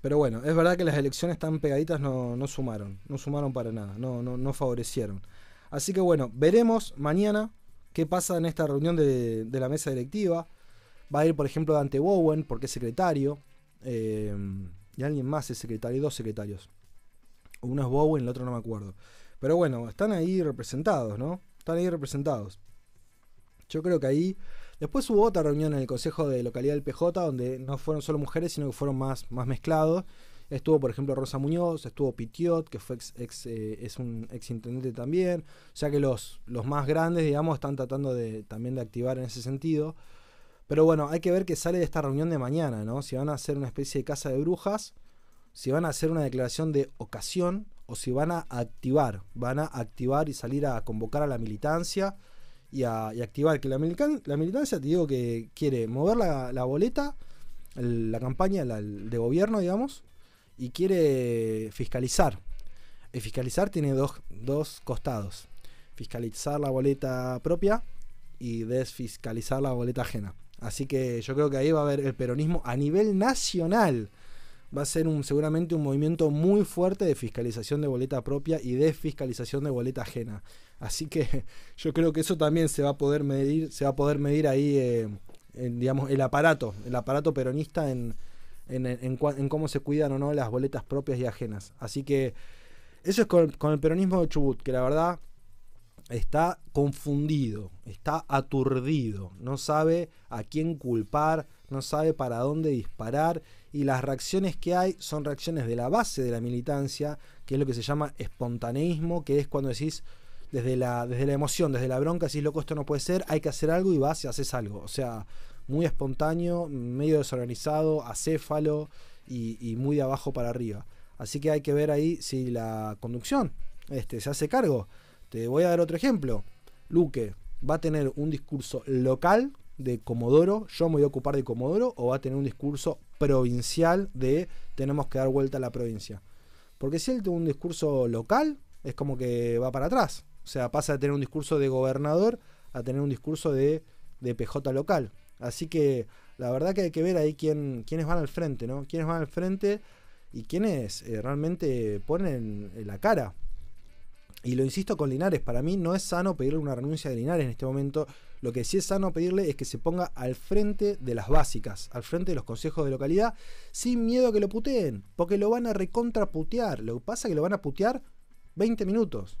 pero bueno, es verdad que las elecciones tan pegaditas no, no sumaron, no sumaron para nada, no, no, no favorecieron. Así que bueno, veremos mañana qué pasa en esta reunión de, la mesa directiva. Va a ir, por ejemplo, Dante Bowen, porque es secretario. Eh, y alguien más es secretario, dos secretarios. Uno es Bowen, el otro no me acuerdo. Pero bueno, están ahí representados, ¿no? Están ahí representados. Yo creo que ahí. Después hubo otra reunión en el Consejo de Localidad del PJ, donde no fueron solo mujeres, sino que fueron más, más mezclados. Estuvo, por ejemplo, Rosa Muñoz, estuvo Pitiot, que fue ex, eh, es un ex intendente también. O sea que los, los más grandes, digamos, están tratando de, también de activar en ese sentido. Pero bueno, hay que ver qué sale de esta reunión de mañana, ¿no? Si van a hacer una especie de casa de brujas, si van a hacer una declaración de ocasión o si van a activar, van a activar y salir a convocar a la militancia y a activar. Que la, la, militancia, te digo que quiere mover la, boleta, la campaña de gobierno, digamos, y quiere fiscalizar. El fiscalizar tiene dos, costados. Fiscalizar la boleta propia y desfiscalizar la boleta ajena. Así que yo creo que ahí va a haber el peronismo a nivel nacional. Va a ser un, seguramente un movimiento muy fuerte de fiscalización de boleta propia y desfiscalización de boleta ajena. Así que [LAUGHS] yo creo que eso también se va a poder medir, se va a poder medir ahí, eh, digamos, el aparato, el aparato peronista en, en, cómo se cuidan o no las boletas propias y ajenas. Así que eso es con, el peronismo de Chubut, que la verdad está confundido, está aturdido, no sabe a quién culpar, no sabe para dónde disparar y las reacciones que hay son reacciones de la base de la militancia, que es lo que se llama espontaneísmo, que es cuando decís desde la, desde la emoción, desde la bronca, decís loco, esto no puede ser, hay que hacer algo y vas y haces algo. O sea, muy espontáneo, medio desorganizado, acéfalo y, muy de abajo para arriba. Así que hay que ver ahí si la conducción este, se hace cargo. Te voy a dar otro ejemplo. Luque va a tener un discurso local de Comodoro, yo me voy a ocupar de Comodoro, o va a tener un discurso provincial de tenemos que dar vuelta a la provincia. Porque si él tiene un discurso local, es como que va para atrás. O sea, pasa de tener un discurso de gobernador a tener un discurso de, de PJ local. Así que la verdad que hay que ver ahí quién, quiénes van al frente, ¿no? Quiénes van al frente y quiénes eh, realmente ponen la cara. Y lo insisto con Linares, para mí no es sano pedirle una renuncia de Linares en este momento. Lo que sí es sano pedirle es que se ponga al frente de las básicas, al frente de los consejos de localidad, sin miedo a que lo puteen, porque lo van a recontraputear. Lo que pasa es que lo van a putear 20 minutos,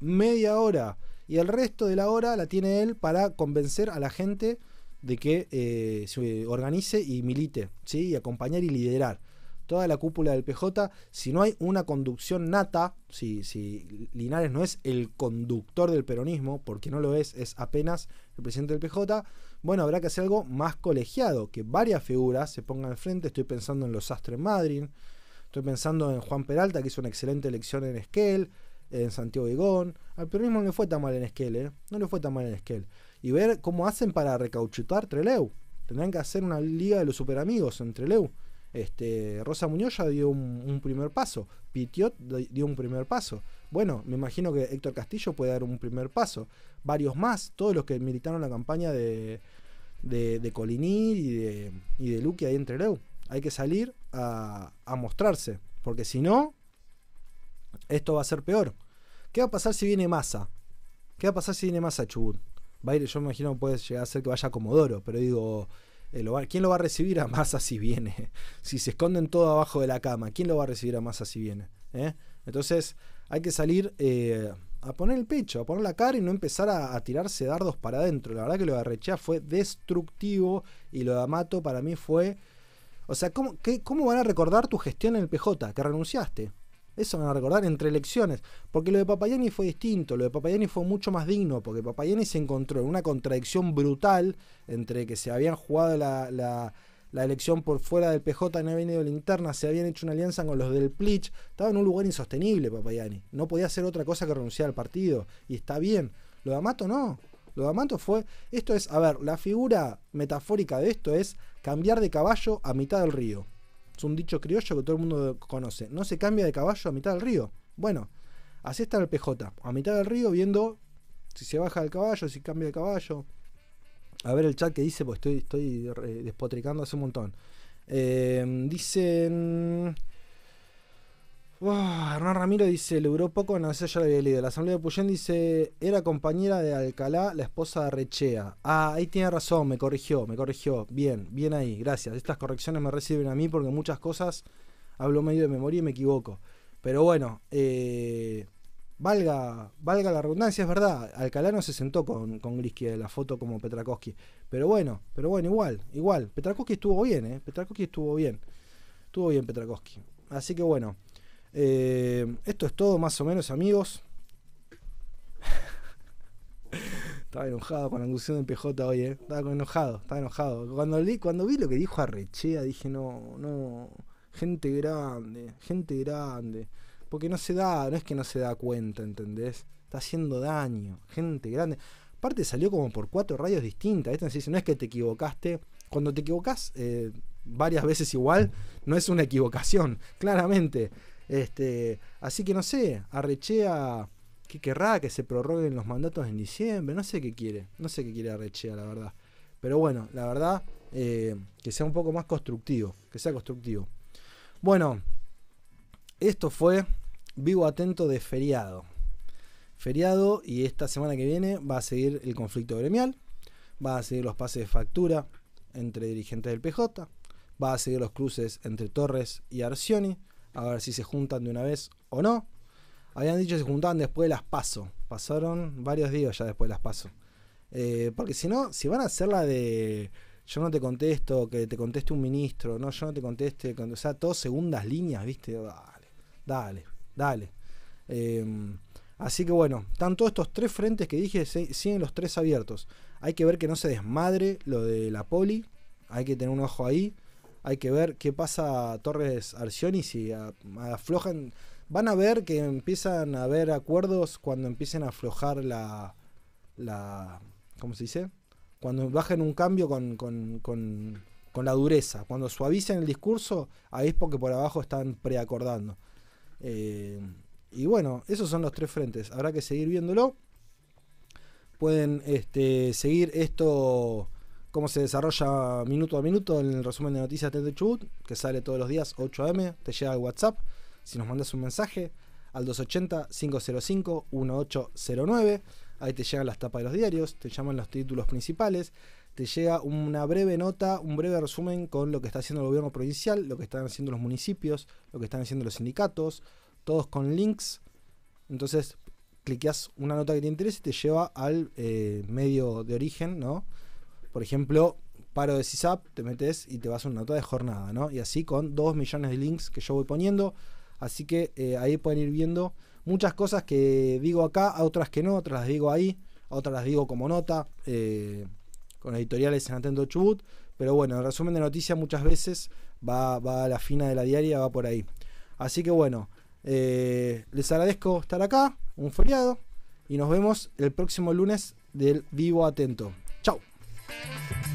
media hora, y el resto de la hora la tiene él para convencer a la gente de que eh, se organice y milite, ¿sí? y acompañar y liderar. Toda la cúpula del PJ, si no hay una conducción nata, si, si Linares no es el conductor del peronismo, porque no lo es, es apenas el presidente del PJ, bueno, habrá que hacer algo más colegiado, que varias figuras se pongan al frente. Estoy pensando en los Astres Madrid, estoy pensando en Juan Peralta, que hizo una excelente elección en Esquel, en Santiago Igón. Al peronismo no le fue tan mal en Esquel, ¿eh? no le fue tan mal en Esquel y ver cómo hacen para recauchutar Treleu. Tendrán que hacer una liga de los superamigos en Treleu. Este, Rosa Muñoz ya dio un, primer paso, Pitiot dio un primer paso. Bueno, me imagino que Héctor Castillo puede dar un primer paso. Varios más, todos los que militaron la campaña de, de, de y de, y de Luque ahí en Treleu. Hay que salir a, a mostrarse, porque si no, esto va a ser peor. ¿Qué va a pasar si viene masa? ¿Qué va a pasar si viene masa Chubut? yo me imagino puede llegar a ser que vaya a Comodoro, pero digo, eh, ¿quién lo va a recibir a Massa si viene? [LAUGHS] si se esconden todo abajo de la cama, ¿quién lo va a recibir a Massa si viene? ¿Eh? Entonces hay que salir eh, a poner el pecho, a poner la cara y no empezar a, tirarse dardos para adentro. La verdad que lo de Arrechea fue destructivo y lo de Amato para mí fue... O sea, ¿cómo, ¿cómo van a recordar tu gestión en el PJ? Que renunciaste. Eso van a recordar entre elecciones. Porque lo de Papayani fue distinto. Lo de Papayani fue mucho más digno. Porque Papayani se encontró en una contradicción brutal entre que se habían jugado la, elección por fuera del PJ, no había venido linterna, se habían hecho una alianza con los del Plich. Estaba en un lugar insostenible Papayani. No podía hacer otra cosa que renunciar al partido. Y está bien. Lo de Amato no. Lo de Amato fue. Esto es, a ver, la figura metafórica de esto es cambiar de caballo a mitad del río. Es un dicho criollo que todo el mundo conoce. No se cambia de caballo a mitad del río. Bueno, así está el PJ. A mitad del río viendo si se baja del caballo, si cambia de caballo. A ver el chat que dice, pues estoy, estoy despotricando hace un montón. Eh, dicen... Hernán Ramiro dice, le duró poco, no sé, ya lo había leído. La Asamblea de Puyén dice, era compañera de Alcalá, la esposa de Rechea. Ah, ahí tiene razón, me corrigió, me corrigió. Bien, bien ahí, gracias. Estas correcciones me reciben a mí porque muchas cosas hablo medio de memoria y me equivoco. Pero bueno, eh, valga, valga la redundancia, es verdad. Alcalá no se sentó con, con Grisky de la foto como Petrakowski. Pero bueno, pero bueno, igual, igual. Petrakowski estuvo bien, ¿eh? Petrakowski estuvo bien. Estuvo bien Petrakowski. Así que bueno. Eh, esto es todo más o menos amigos. estaba enojado con la conclusión del PJ hoy, eh. Estaba enojado, estaba enojado. Cuando, cuando vi lo que dijo Arrechea dije, no, no, gente grande, gente grande. Porque no se da, no es que no se da cuenta, ¿entendés? Está haciendo daño, gente grande. Aparte salió como por cuatro radios distintas. Esta no es que te equivocaste. Cuando te equivocas eh, varias veces igual, no es una equivocación, claramente. Este, así que no sé, Arrechea, ¿qué querrá? Que se prorroguen los mandatos en diciembre, no sé qué quiere, no sé qué quiere Arrechea, la verdad. Pero bueno, la verdad, eh, que sea un poco más constructivo, que sea constructivo. Bueno, esto fue Vivo Atento de feriado. Feriado y esta semana que viene va a seguir el conflicto gremial, va a seguir los pases de factura entre dirigentes del PJ, va a seguir los cruces entre Torres y Arcioni, a ver si se juntan de una vez o no. Habían dicho que se juntaban después de las paso. Pasaron varios días ya después de las paso. Eh, porque si no, si van a hacer la de yo no te contesto, que te conteste un ministro, no, yo no te conteste, o sea, todas segundas líneas, ¿viste? Dale, dale, dale. Em, así que bueno, están todos estos tres frentes que dije, siguen los tres abiertos. Hay que ver que no se desmadre lo de la poli, hay que tener un ojo ahí. Hay que ver qué pasa a Torres Arcioni si aflojan. Van a ver que empiezan a haber acuerdos cuando empiecen a aflojar la. la ¿Cómo se dice? Cuando bajen un cambio con, con, con, con la dureza. Cuando suavicen el discurso, ahí es porque por abajo están preacordando. Eh, y bueno, esos son los tres frentes. Habrá que seguir viéndolo. Pueden este, seguir esto cómo se desarrolla minuto a minuto en el resumen de noticias de Chubut, que sale todos los días 8 am, te llega al WhatsApp, si nos mandas un mensaje al 280-505-1809, ahí te llegan las tapas de los diarios, te llaman los títulos principales, te llega una breve nota, un breve resumen con lo que está haciendo el gobierno provincial, lo que están haciendo los municipios, lo que están haciendo los sindicatos, todos con links. Entonces, cliqueas una nota que te interese y te lleva al eh, medio de origen, ¿no? Por ejemplo, paro de CISAP, te metes y te vas a una nota de jornada, ¿no? Y así con 2 millones de links que yo voy poniendo. Así que eh, ahí pueden ir viendo muchas cosas que digo acá, otras que no, otras las digo ahí, otras las digo como nota, eh, con editoriales en Atento Chubut. Pero bueno, el resumen de noticias muchas veces va, a la fina de la diaria, va por ahí. Así que bueno, eh, les agradezco estar acá, un feriado, y nos vemos el próximo lunes del Vivo Atento. Thank you.